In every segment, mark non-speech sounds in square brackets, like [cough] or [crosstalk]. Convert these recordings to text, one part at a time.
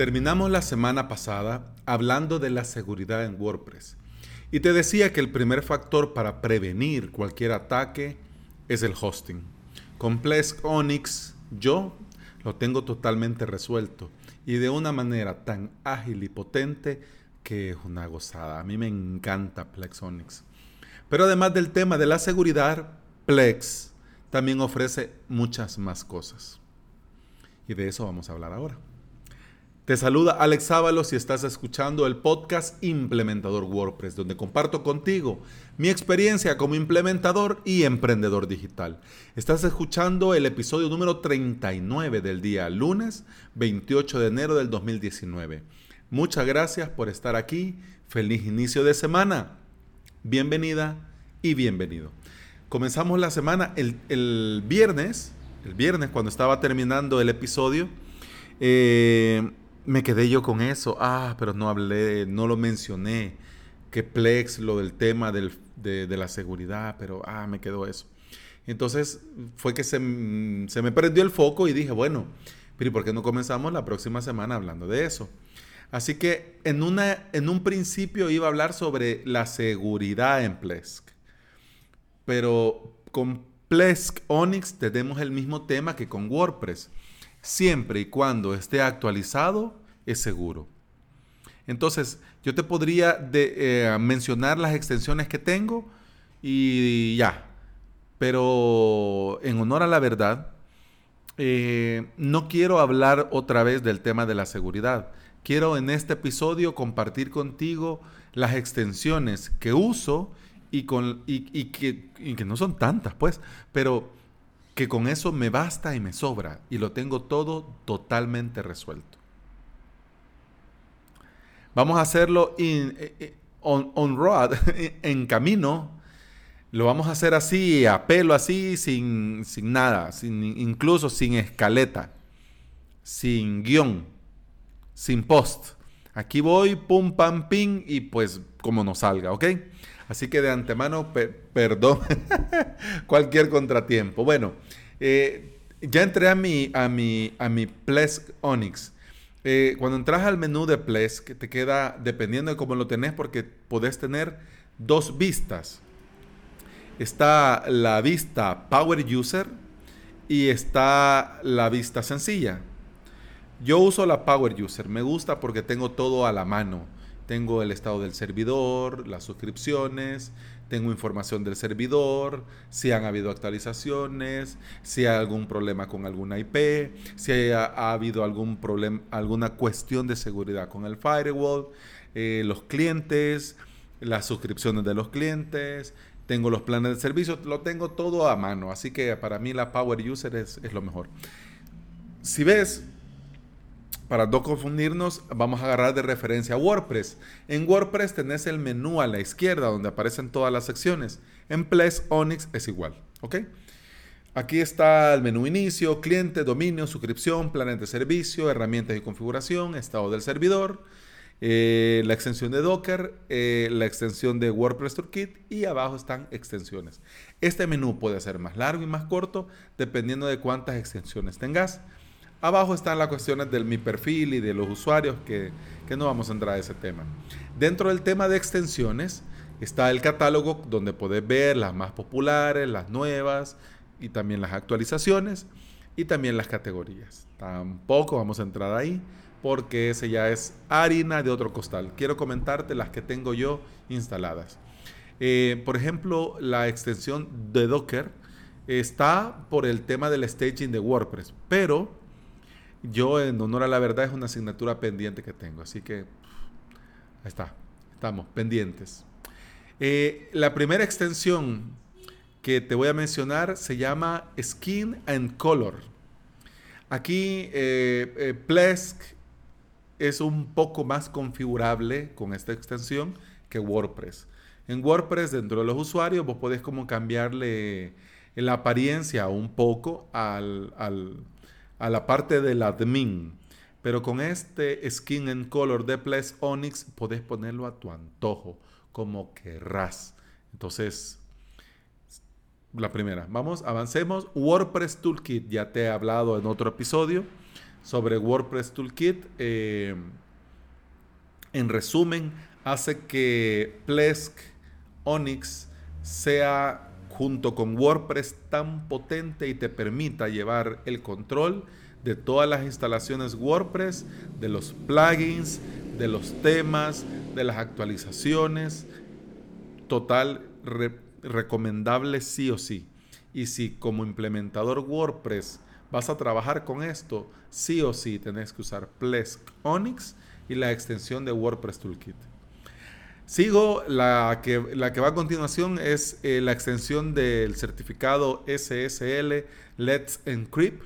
Terminamos la semana pasada hablando de la seguridad en WordPress y te decía que el primer factor para prevenir cualquier ataque es el hosting. Con Plesk Onyx yo lo tengo totalmente resuelto y de una manera tan ágil y potente que es una gozada. A mí me encanta Plex Onyx. Pero además del tema de la seguridad, Plex también ofrece muchas más cosas. Y de eso vamos a hablar ahora. Te saluda Alex Ábalos y estás escuchando el podcast Implementador WordPress, donde comparto contigo mi experiencia como implementador y emprendedor digital. Estás escuchando el episodio número 39 del día lunes 28 de enero del 2019. Muchas gracias por estar aquí. Feliz inicio de semana. Bienvenida y bienvenido. Comenzamos la semana el, el viernes, el viernes cuando estaba terminando el episodio. Eh, me quedé yo con eso. Ah, pero no hablé, no lo mencioné. Que Plex, lo del tema de, la seguridad, pero ah, me quedó eso. Entonces fue que se, se, me perdió el foco y dije, bueno, pero ¿por qué no comenzamos la próxima semana hablando de eso? Así que en, una, en un principio iba a hablar sobre la seguridad en Plesk. Pero con Plesk Onyx tenemos el mismo tema que con WordPress siempre y cuando esté actualizado, es seguro. Entonces, yo te podría eh, mencionar las extensiones que tengo y ya. Pero en honor a la verdad, eh, no quiero hablar otra vez del tema de la seguridad. Quiero en este episodio compartir contigo las extensiones que uso y, con, que, y que no son tantas, pues, pero que con eso me basta y me sobra y lo tengo todo totalmente resuelto. Vamos a hacerlo eh, eh, on, road, [laughs] en camino. Lo vamos a hacer así, a pelo, así, sin, sin nada, sin, incluso sin escaleta, sin guion, sin post. Aquí voy, pum, pam, ping, y pues como nos salga, ¿ok? Así que de antemano, perdón [laughs] cualquier contratiempo. Bueno, eh, ya entré a mi, a mi, a mi Plesk Onyx. Eh, cuando entras al menú de Plesk, te queda, dependiendo de cómo lo tenés, porque podés tener dos vistas. Está la vista Power User y está la vista sencilla. Yo uso la Power User, me gusta porque tengo todo a la mano tengo el estado del servidor, las suscripciones, tengo información del servidor, si han habido actualizaciones, si hay algún problema con alguna IP, si ha, habido algún problema, alguna cuestión de seguridad con el firewall, eh, los clientes, las suscripciones de los clientes, tengo los planes de servicio, lo tengo todo a mano, así que para mí la Power User es, es lo mejor. Si ves, para no confundirnos, vamos a agarrar de referencia WordPress. En WordPress tenés el menú a la izquierda donde aparecen todas las secciones. En Plesk Onyx es igual, ¿ok? Aquí está el menú inicio, cliente, dominio, suscripción, planes de servicio, herramientas y configuración, estado del servidor, eh, la extensión de Docker, eh, la extensión de WordPress Toolkit y abajo están extensiones. Este menú puede ser más largo y más corto dependiendo de cuántas extensiones tengas. Abajo están las cuestiones de mi perfil y de los usuarios que, no vamos a entrar a ese tema. Dentro del tema de extensiones está el catálogo donde puedes ver las más populares, las nuevas y también las actualizaciones y también las categorías. Tampoco vamos a entrar ahí porque ese ya es harina de otro costal. Quiero comentarte las que tengo yo instaladas. Eh, por ejemplo, la extensión de Docker está por el tema del staging de WordPress, pero yo, en honor a la verdad, es una asignatura pendiente que tengo. Así que, ahí está, estamos pendientes. Eh, la primera extensión que te voy a mencionar se llama Skin and Color. Aquí eh, eh, Plesk es un poco más configurable con esta extensión que WordPress. En WordPress, dentro de los usuarios, vos podés como cambiarle la apariencia un poco al, a la parte del admin. Pero con este skin en color de Place Onyx podés ponerlo a tu antojo, como querrás. Entonces, la primera. Vamos, avancemos. WordPress Toolkit, ya te he hablado en otro episodio sobre WordPress Toolkit. Eh, en resumen, hace que Plesk Onyx sea junto con WordPress tan potente y te permita llevar el control de todas las instalaciones WordPress, de los plugins, de los temas, de las actualizaciones. Total, recomendable sí o sí. Y si como implementador WordPress vas a trabajar con esto, sí o sí tenés que usar Plesk Onyx y la extensión de WordPress Toolkit. Sigo, la que, la que va a continuación es eh, la extensión del certificado SSL Let's Encrypt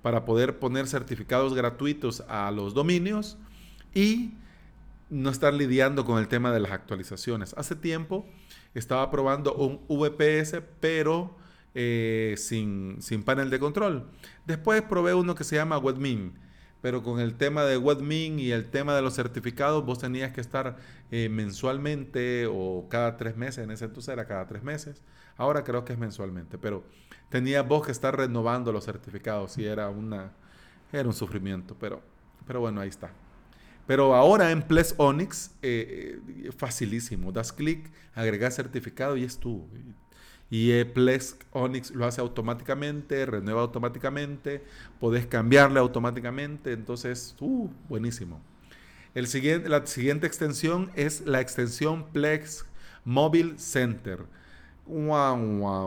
para poder poner certificados gratuitos a los dominios y no estar lidiando con el tema de las actualizaciones. Hace tiempo estaba probando un VPS, pero eh, sin, sin, panel de control. Después probé uno que se llama Webmin, pero con el tema de Webmin y el tema de los certificados, vos tenías que estar eh, mensualmente o cada tres meses, en ese entonces era cada tres meses, ahora creo que es mensualmente, pero tenías vos que estar renovando los certificados y era, una, era un sufrimiento, pero, pero bueno, ahí está. Pero ahora en Ples Onyx, eh, eh, facilísimo. Das clic, agregas certificado y es tú. Y Ples Onyx lo hace automáticamente, renueva automáticamente, podés cambiarle automáticamente. Entonces, uh, buenísimo. El siguiente, la siguiente extensión es la extensión Plex Mobile Center. O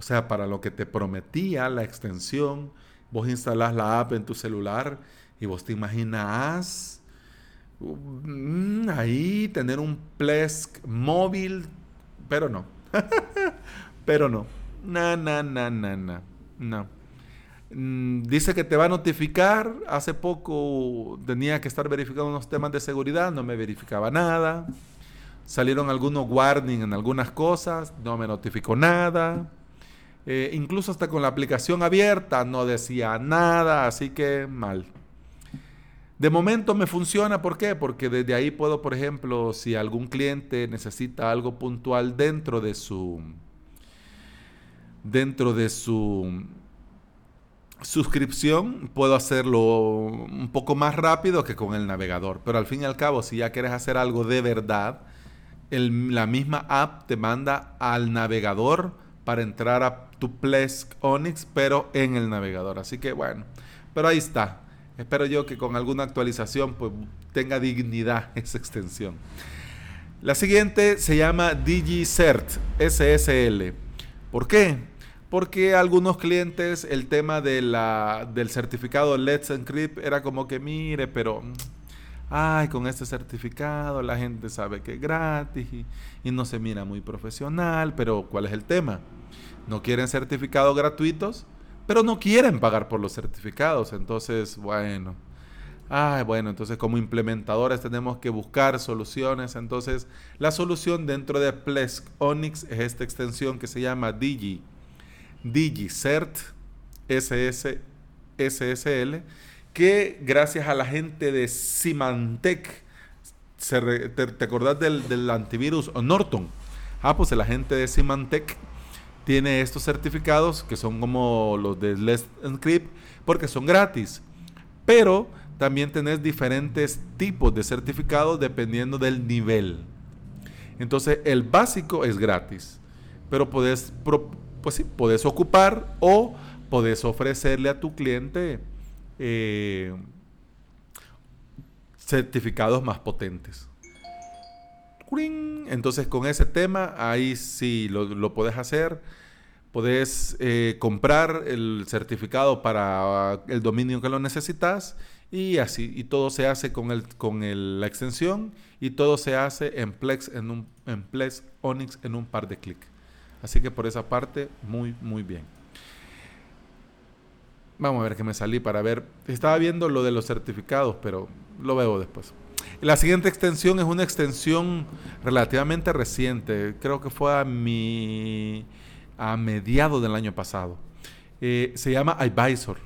sea, para lo que te prometía la extensión Vos instalás la app en tu celular y vos te imaginas mm, ahí tener un Plesk móvil, pero no. [laughs] pero no. No, no, no, no, no. No. Mm, dice que te va a notificar. Hace poco tenía que estar verificando unos temas de seguridad, no me verificaba nada. Salieron algunos warnings en algunas cosas, no me notificó nada. Eh, incluso hasta con la aplicación abierta no decía nada, así que mal. De momento me funciona, ¿por qué? Porque desde ahí puedo, por ejemplo, si algún cliente necesita algo puntual dentro de su dentro de su suscripción, puedo hacerlo un poco más rápido que con el navegador. Pero al fin y al cabo, si ya quieres hacer algo de verdad, la misma app te manda al navegador para entrar a tu Plesk Onyx, pero en el navegador. Así que bueno, pero ahí está. Espero yo que con alguna actualización pues, tenga dignidad [laughs] esa extensión. La siguiente se llama DigiCert SSL. ¿Por qué? Porque algunos clientes el tema de la, del certificado Let's Encrypt era como que mire, pero ay, con este certificado la gente sabe que es gratis y no se mira muy profesional, pero ¿cuál es el tema? no quieren certificados gratuitos, pero no quieren pagar por los certificados. Entonces, bueno. Ay, bueno, entonces como implementadores tenemos que buscar soluciones. Entonces, la solución dentro de Plesk Onyx es esta extensión que se llama Digi, DigiCert SS, SSL, que gracias a la gente de Symantec, te, acordás del, del antivirus Norton? Ah, pues la gente de Symantec tiene estos certificados que son como los de Let's Encrypt porque son gratis. Pero también tenés diferentes tipos de certificados dependiendo del nivel. Entonces, el básico es gratis, pero puedes, pues ocupar o puedes ofrecerle a tu cliente eh, certificados más potentes. Entonces, con ese tema, ahí sí lo, lo puedes hacer Podés eh, comprar el certificado para el dominio que lo necesitas y así. Y todo se hace con, el, con la extensión y todo se hace en Plex, en, un, Plex Onyx en un par de clics. Así que por esa parte, muy, muy bien. Vamos a ver que me salí para ver. Estaba viendo lo de los certificados, pero lo veo después. La siguiente extensión es una extensión relativamente reciente. Creo que fue a mediados del año pasado. Eh, se llama Advisor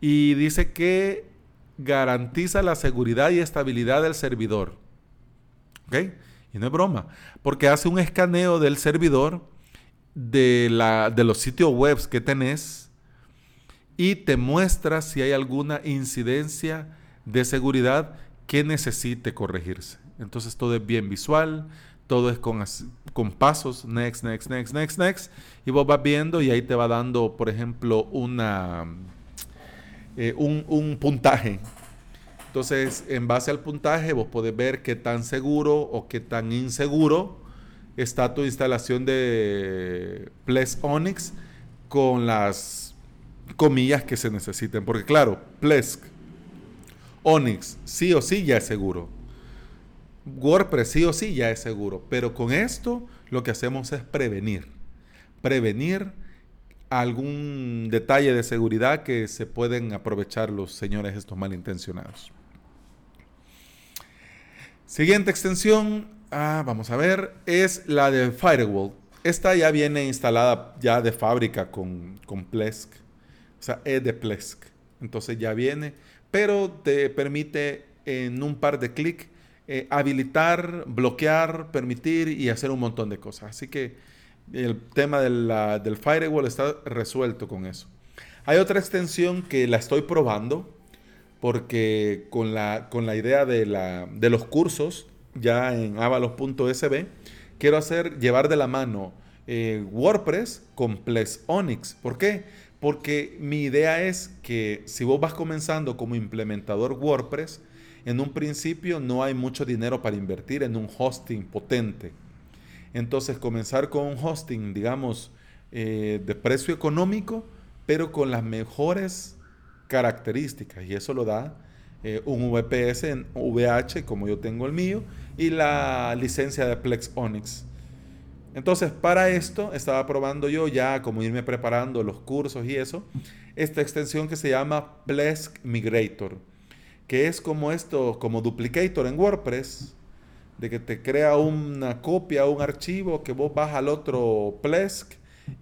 y dice que garantiza la seguridad y estabilidad del servidor. ¿Ok? Y no es broma, porque hace un escaneo del servidor de, de los sitios web que tenés y te muestra si hay alguna incidencia de seguridad que necesite corregirse. Entonces todo es bien visual, todo es con, con pasos, next, next, next, next, next, y vos vas viendo y ahí te va dando, por ejemplo, una, eh, un, un puntaje. Entonces, en base al puntaje, vos podés ver qué tan seguro o qué tan inseguro está tu instalación de Ples Onyx con las comillas que se necesiten. Porque claro, Plesk, Onyx, sí o sí ya es seguro. WordPress sí o sí ya es seguro. Pero con esto lo que hacemos es prevenir. Prevenir algún detalle de seguridad que se pueden aprovechar los señores estos malintencionados. Siguiente extensión, ah, vamos a ver, es la de Firewall. Esta ya viene instalada ya de fábrica con, con Plesk. O sea, es de Plesk. Entonces ya viene, pero te permite en un par de clics eh, habilitar, bloquear, permitir y hacer un montón de cosas. Así que el tema del firewall está resuelto con eso. Hay otra extensión que la estoy probando porque con la, con la idea de, la, de los cursos ya en avalos.sb quiero hacer, llevar de la mano eh, WordPress con Plex Onyx. ¿Por qué? Porque mi idea es que si vos vas comenzando como implementador WordPress, en un principio no hay mucho dinero para invertir en un hosting potente. Entonces comenzar con un hosting, digamos, eh, de precio económico, pero con las mejores características. Y eso lo da eh, un VPS en VH, como yo tengo el mío, y la licencia de Plex Onyx. Entonces, para esto estaba probando yo ya, como irme preparando los cursos y eso, esta extensión que se llama Plesk Migrator que es como esto, como duplicator en WordPress, de que te crea una copia, un archivo que vos vas al otro Plesk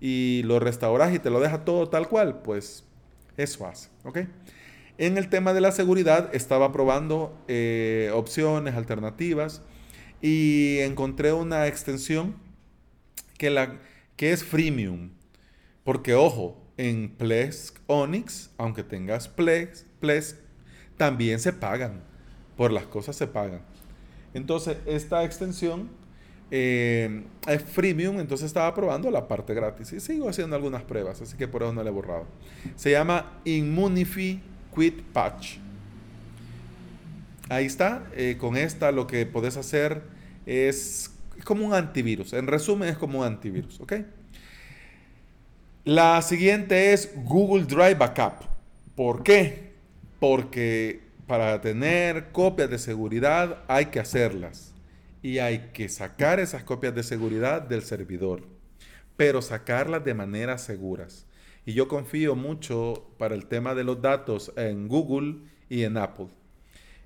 y lo restauras y te lo deja todo tal cual, pues eso hace, ¿ok? En el tema de la seguridad estaba probando eh, opciones, alternativas y encontré una extensión que, la, que es freemium. Porque ojo, en Plesk Onyx, aunque tengas Plesk, también se pagan. Por las cosas se pagan. Entonces, esta extensión eh, es freemium, entonces estaba probando la parte gratis y sigo haciendo algunas pruebas, así que por eso no le he borrado. Se llama Immunify Quit Patch. Ahí está, eh, con esta lo que podés hacer es como un antivirus. En resumen, es como un antivirus, ¿ok? La siguiente es Google Drive Backup. ¿Por qué? porque para tener copias de seguridad hay que hacerlas y hay que sacar esas copias de seguridad del servidor, pero sacarlas de maneras seguras. Y yo confío mucho para el tema de los datos en Google y en Apple.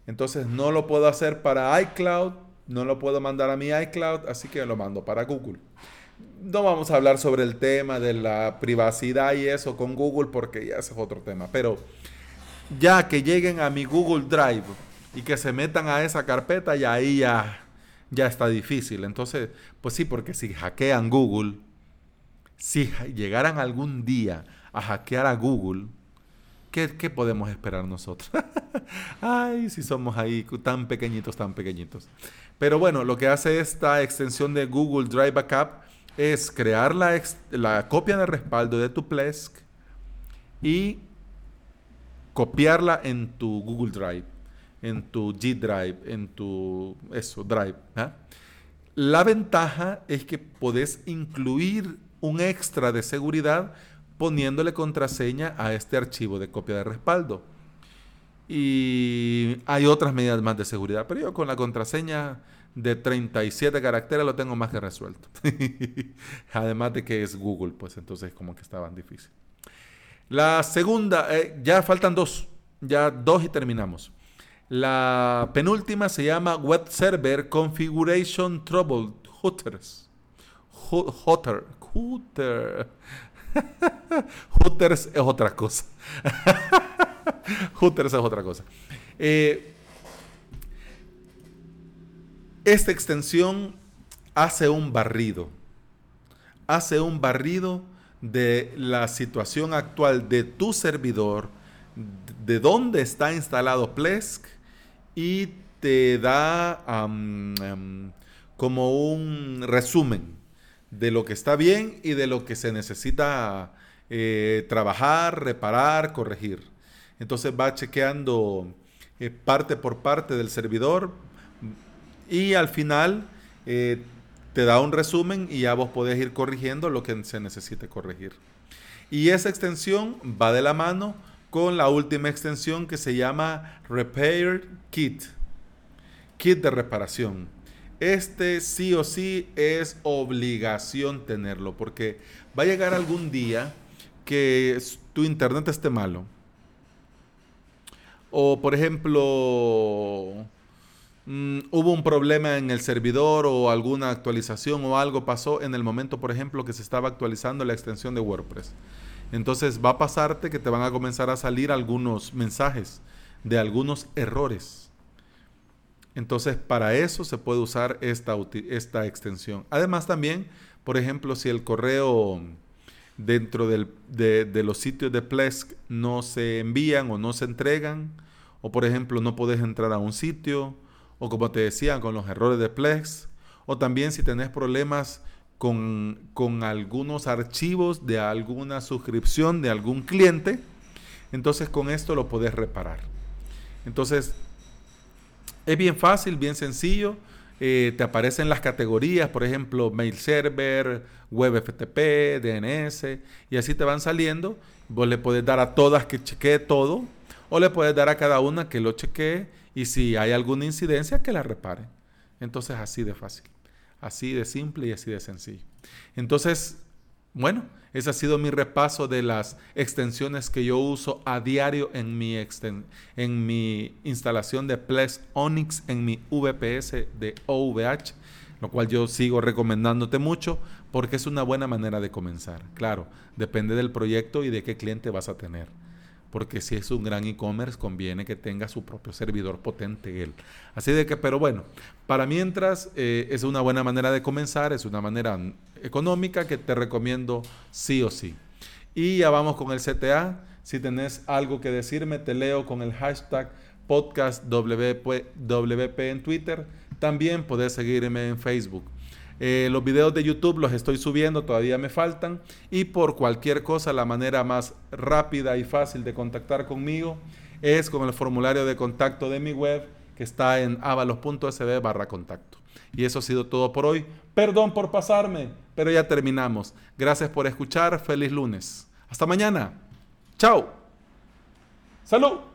Entonces no lo puedo hacer para iCloud, no lo puedo mandar a mi iCloud, así que lo mando para Google. No vamos a hablar sobre el tema de la privacidad y eso con Google porque ya ese es otro tema, pero ya que lleguen a mi Google Drive y que se metan a esa carpeta, y ahí ya, ya está difícil. Entonces, pues sí, porque si hackean Google, si llegaran algún día a hackear a Google, ¿qué, podemos esperar nosotros? [laughs] Ay, si somos ahí tan pequeñitos, tan pequeñitos. Pero bueno, lo que hace esta extensión de Google Drive Backup es crear la, la copia de respaldo de tu Plesk y copiarla en tu Google Drive, en tu G Drive, en tu eso, Drive. ¿ah? La ventaja es que podés incluir un extra de seguridad poniéndole contraseña a este archivo de copia de respaldo. Y hay otras medidas más de seguridad, pero yo con la contraseña de 37 caracteres lo tengo más que resuelto. [laughs] Además de que es Google, pues entonces como que estaban difícil. La segunda, eh, ya faltan dos, ya dos y terminamos. La penúltima se llama Web Server Configuration Trouble Hooters. Hooter. Hooter. [laughs] Hooters es otra cosa. [laughs] Hooters es otra cosa. Eh, esta extensión hace un barrido. Hace un barrido de la situación actual de tu servidor, de dónde está instalado Plesk y te da como un resumen de lo que está bien y de lo que se necesita eh, trabajar, reparar, corregir. Entonces va chequeando eh, parte por parte del servidor y al final eh, te da un resumen y ya vos podés ir corrigiendo lo que se necesite corregir. Y esa extensión va de la mano con la última extensión que se llama Repair Kit, kit de reparación. Este sí o sí es obligación tenerlo, porque va a llegar algún día que tu internet esté malo. O por ejemplo, mm, hubo un problema en el servidor o alguna actualización o algo pasó en el momento, por ejemplo, que se estaba actualizando la extensión de WordPress. Entonces va a pasarte que te van a comenzar a salir algunos mensajes de algunos errores entonces, para eso se puede usar esta, esta extensión. Además, también, por ejemplo, si el correo dentro de, los sitios de Plesk no se envían o no se entregan, o por ejemplo, no puedes entrar a un sitio, o como te decía, con los errores de Plesk, o también si tenés problemas con, con algunos archivos de alguna suscripción de algún cliente, entonces con esto lo puedes reparar. Entonces, es bien fácil, bien sencillo. Eh, te aparecen las categorías, por ejemplo, mail server, web FTP, DNS, y así te van saliendo. Vos le puedes dar a todas que chequee todo, o le puedes dar a cada una que lo chequee, y si hay alguna incidencia, que la repare. Entonces, así de fácil, así de simple y así de sencillo. Entonces, bueno, ese ha sido mi repaso de las extensiones que yo uso a diario en mi, en mi instalación de Plex Onyx en mi VPS de OVH, lo cual yo sigo recomendándote mucho porque es una buena manera de comenzar. Claro, depende del proyecto y de qué cliente vas a tener porque si es un gran e-commerce conviene que tenga su propio servidor potente él. Así de que, pero bueno, para mientras eh, es una buena manera de comenzar, es una manera económica que te recomiendo sí o sí. Y ya vamos con el CTA. Si tenés algo que decirme, te leo con el hashtag podcastwp en Twitter. También podés seguirme en Facebook. Eh, los videos de YouTube los estoy subiendo, todavía me faltan. Y por cualquier cosa, la manera más rápida y fácil de contactar conmigo es con el formulario de contacto de mi web que está en avalos.sb barra contacto. Y eso ha sido todo por hoy. Perdón por pasarme, pero ya terminamos. Gracias por escuchar. Feliz lunes. Hasta mañana. Chao. Salud.